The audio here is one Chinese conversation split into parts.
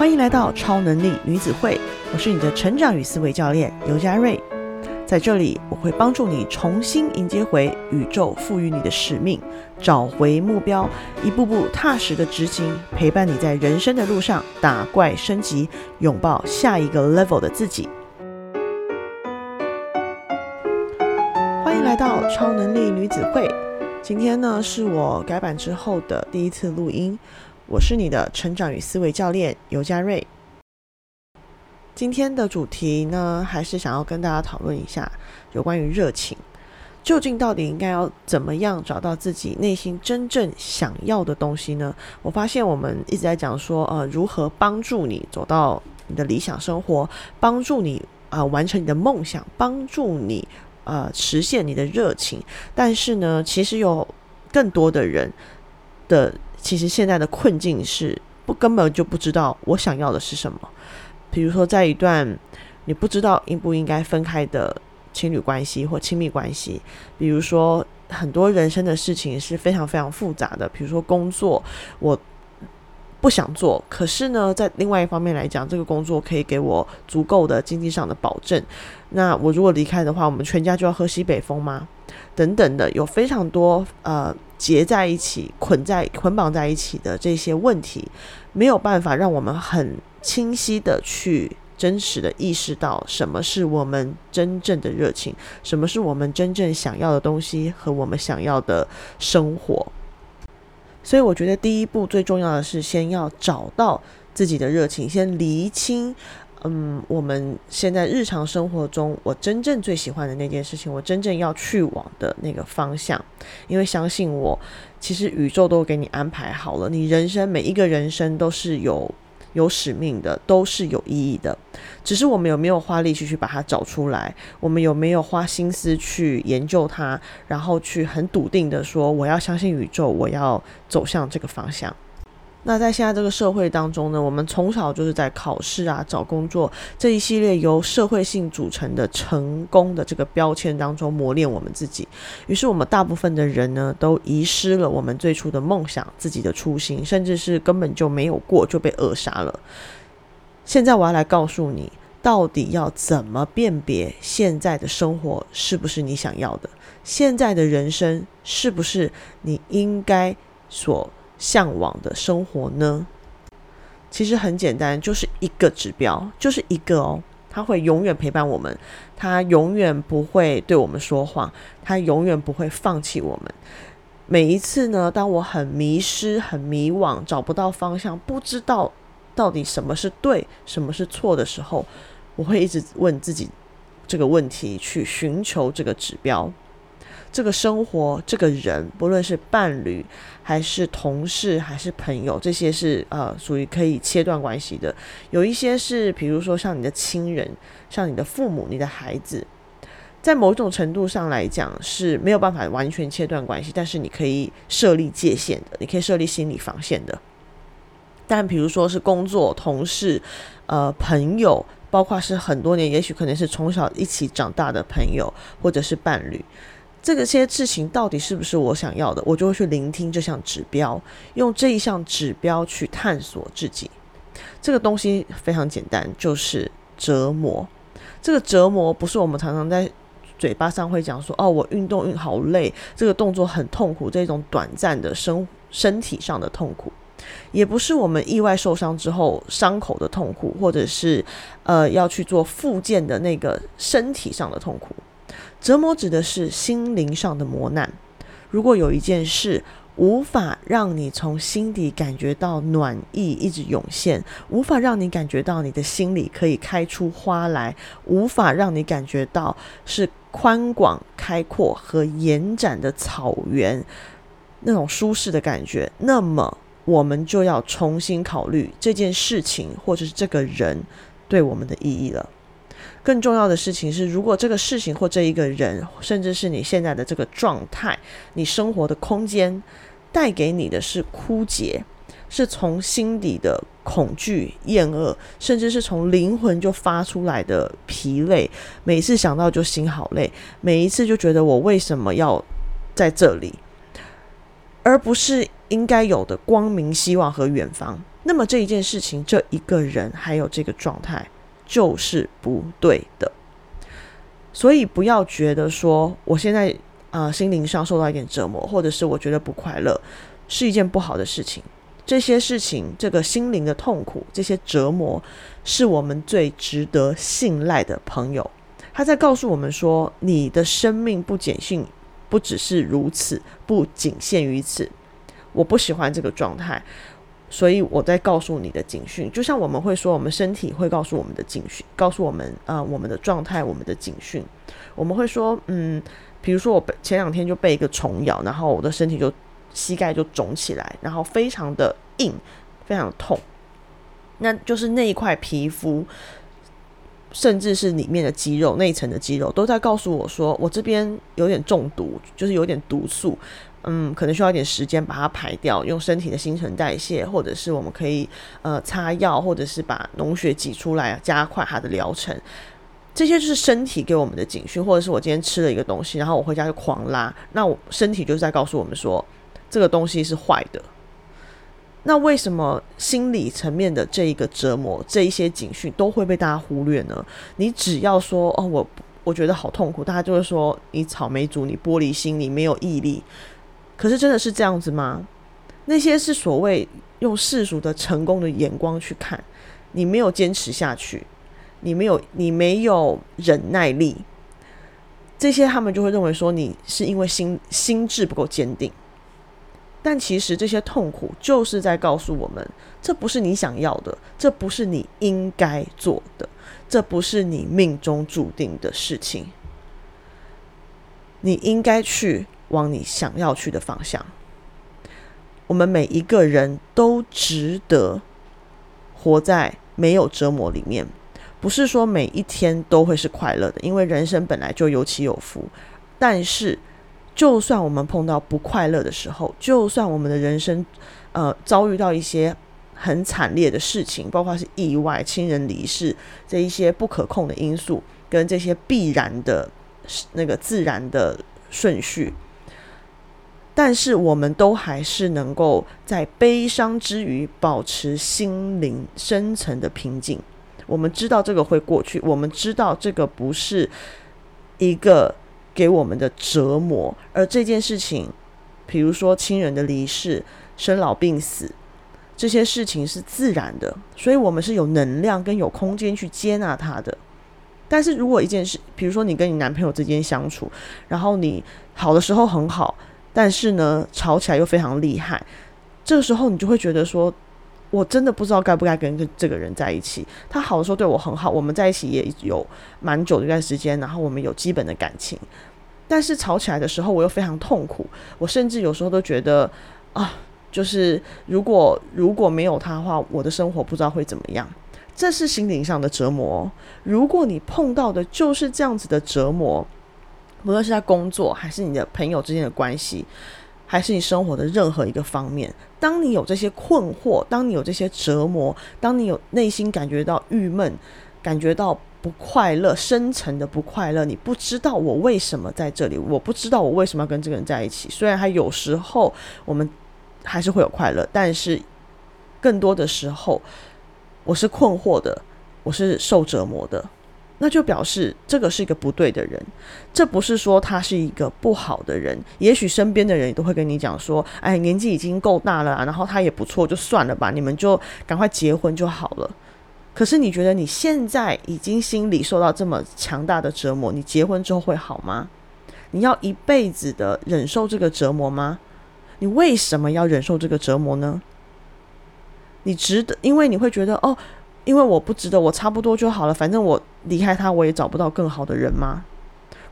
欢迎来到超能力女子会，我是你的成长与思维教练尤佳瑞。在这里，我会帮助你重新迎接回宇宙赋予你的使命，找回目标，一步步踏实的执行，陪伴你在人生的路上打怪升级，拥抱下一个 level 的自己。欢迎来到超能力女子会。今天呢，是我改版之后的第一次录音。我是你的成长与思维教练尤佳瑞。今天的主题呢，还是想要跟大家讨论一下有关于热情，究竟到底应该要怎么样找到自己内心真正想要的东西呢？我发现我们一直在讲说，呃，如何帮助你走到你的理想生活，帮助你啊完成你的梦想，帮助你呃实现你的热情。但是呢，其实有更多的人的。其实现在的困境是不根本就不知道我想要的是什么。比如说，在一段你不知道应不应该分开的情侣关系或亲密关系，比如说很多人生的事情是非常非常复杂的。比如说工作，我不想做，可是呢，在另外一方面来讲，这个工作可以给我足够的经济上的保证。那我如果离开的话，我们全家就要喝西北风吗？等等的，有非常多呃。结在一起、捆在捆绑在一起的这些问题，没有办法让我们很清晰的去真实的意识到什么是我们真正的热情，什么是我们真正想要的东西和我们想要的生活。所以，我觉得第一步最重要的是先要找到自己的热情，先厘清。嗯，我们现在日常生活中，我真正最喜欢的那件事情，我真正要去往的那个方向，因为相信我，其实宇宙都给你安排好了，你人生每一个人生都是有有使命的，都是有意义的，只是我们有没有花力气去把它找出来，我们有没有花心思去研究它，然后去很笃定的说，我要相信宇宙，我要走向这个方向。那在现在这个社会当中呢，我们从小就是在考试啊、找工作这一系列由社会性组成的成功的这个标签当中磨练我们自己。于是我们大部分的人呢，都遗失了我们最初的梦想、自己的初心，甚至是根本就没有过就被扼杀了。现在我要来告诉你，到底要怎么辨别现在的生活是不是你想要的？现在的人生是不是你应该所？向往的生活呢？其实很简单，就是一个指标，就是一个哦。他会永远陪伴我们，他永远不会对我们说谎，他永远不会放弃我们。每一次呢，当我很迷失、很迷惘、找不到方向、不知道到底什么是对、什么是错的时候，我会一直问自己这个问题，去寻求这个指标。这个生活，这个人，不论是伴侣，还是同事，还是朋友，这些是呃属于可以切断关系的。有一些是，比如说像你的亲人，像你的父母，你的孩子，在某种程度上来讲是没有办法完全切断关系，但是你可以设立界限的，你可以设立心理防线的。但比如说是工作、同事、呃朋友，包括是很多年，也许可能是从小一起长大的朋友，或者是伴侣。这个些事情到底是不是我想要的，我就会去聆听这项指标，用这一项指标去探索自己。这个东西非常简单，就是折磨。这个折磨不是我们常常在嘴巴上会讲说，哦，我运动运好累，这个动作很痛苦，这种短暂的身身体上的痛苦，也不是我们意外受伤之后伤口的痛苦，或者是呃要去做复健的那个身体上的痛苦。折磨指的是心灵上的磨难。如果有一件事无法让你从心底感觉到暖意一直涌现，无法让你感觉到你的心里可以开出花来，无法让你感觉到是宽广开阔和延展的草原那种舒适的感觉，那么我们就要重新考虑这件事情或者是这个人对我们的意义了。更重要的事情是，如果这个事情或这一个人，甚至是你现在的这个状态，你生活的空间带给你的是枯竭，是从心底的恐惧、厌恶，甚至是从灵魂就发出来的疲累。每次想到就心好累，每一次就觉得我为什么要在这里，而不是应该有的光明、希望和远方。那么这一件事情、这一个人还有这个状态就是不对的。所以不要觉得说我现在啊心灵上受到一点折磨，或者是我觉得不快乐，是一件不好的事情。这些事情，这个心灵的痛苦，这些折磨，是我们最值得信赖的朋友。他在告诉我们说，你的生命不简讯，不只是如此，不仅限于此。我不喜欢这个状态，所以我在告诉你的警讯，就像我们会说，我们身体会告诉我们的警讯，告诉我们啊，我们的状态，我们的警讯。我们会说，嗯，比如说我前两天就被一个虫咬，然后我的身体就膝盖就肿起来，然后非常的硬，非常痛，那就是那一块皮肤。甚至是里面的肌肉、内层的肌肉都在告诉我说，我这边有点中毒，就是有点毒素，嗯，可能需要一点时间把它排掉，用身体的新陈代谢，或者是我们可以呃擦药，或者是把脓血挤出来，加快它的疗程。这些就是身体给我们的警讯，或者是我今天吃了一个东西，然后我回家就狂拉，那我身体就是在告诉我们说，这个东西是坏的。那为什么心理层面的这一个折磨，这一些警讯都会被大家忽略呢？你只要说哦，我我觉得好痛苦，大家就会说你草莓族，你玻璃心，你没有毅力。可是真的是这样子吗？那些是所谓用世俗的成功的眼光去看，你没有坚持下去，你没有你没有忍耐力，这些他们就会认为说你是因为心心智不够坚定。但其实这些痛苦就是在告诉我们，这不是你想要的，这不是你应该做的，这不是你命中注定的事情。你应该去往你想要去的方向。我们每一个人都值得活在没有折磨里面，不是说每一天都会是快乐的，因为人生本来就有起有伏，但是。就算我们碰到不快乐的时候，就算我们的人生，呃，遭遇到一些很惨烈的事情，包括是意外、亲人离世这一些不可控的因素，跟这些必然的那个自然的顺序，但是我们都还是能够在悲伤之余保持心灵深层的平静。我们知道这个会过去，我们知道这个不是一个。给我们的折磨，而这件事情，比如说亲人的离世、生老病死，这些事情是自然的，所以我们是有能量跟有空间去接纳它的。但是如果一件事，比如说你跟你男朋友之间相处，然后你好的时候很好，但是呢吵起来又非常厉害，这个时候你就会觉得说。我真的不知道该不该跟这个人在一起。他好的时候对我很好，我们在一起也有蛮久一段时间，然后我们有基本的感情。但是吵起来的时候，我又非常痛苦。我甚至有时候都觉得啊，就是如果如果没有他的话，我的生活不知道会怎么样。这是心灵上的折磨。如果你碰到的就是这样子的折磨，无论是在工作还是你的朋友之间的关系。还是你生活的任何一个方面，当你有这些困惑，当你有这些折磨，当你有内心感觉到郁闷，感觉到不快乐，深层的不快乐，你不知道我为什么在这里，我不知道我为什么要跟这个人在一起。虽然他有时候我们还是会有快乐，但是更多的时候我是困惑的，我是受折磨的。那就表示这个是一个不对的人，这不是说他是一个不好的人。也许身边的人都会跟你讲说：“哎，年纪已经够大了，然后他也不错，就算了吧，你们就赶快结婚就好了。”可是你觉得你现在已经心里受到这么强大的折磨，你结婚之后会好吗？你要一辈子的忍受这个折磨吗？你为什么要忍受这个折磨呢？你值得，因为你会觉得哦。因为我不值得，我差不多就好了。反正我离开他，我也找不到更好的人吗？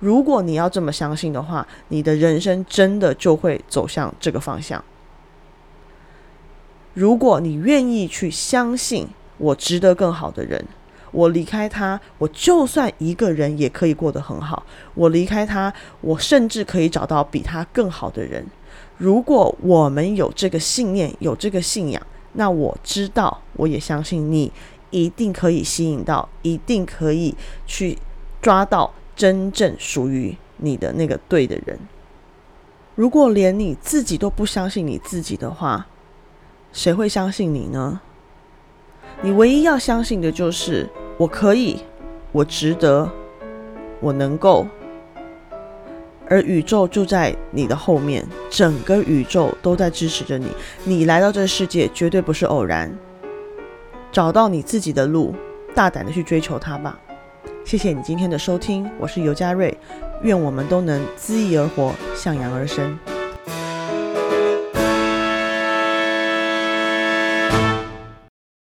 如果你要这么相信的话，你的人生真的就会走向这个方向。如果你愿意去相信我值得更好的人，我离开他，我就算一个人也可以过得很好。我离开他，我甚至可以找到比他更好的人。如果我们有这个信念，有这个信仰，那我知道，我也相信你。一定可以吸引到，一定可以去抓到真正属于你的那个对的人。如果连你自己都不相信你自己的话，谁会相信你呢？你唯一要相信的就是我可以，我值得，我能够。而宇宙就在你的后面，整个宇宙都在支持着你。你来到这个世界绝对不是偶然，找到你自己的路，大胆的去追求它吧。谢谢你今天的收听，我是尤佳瑞，愿我们都能恣意而活，向阳而生。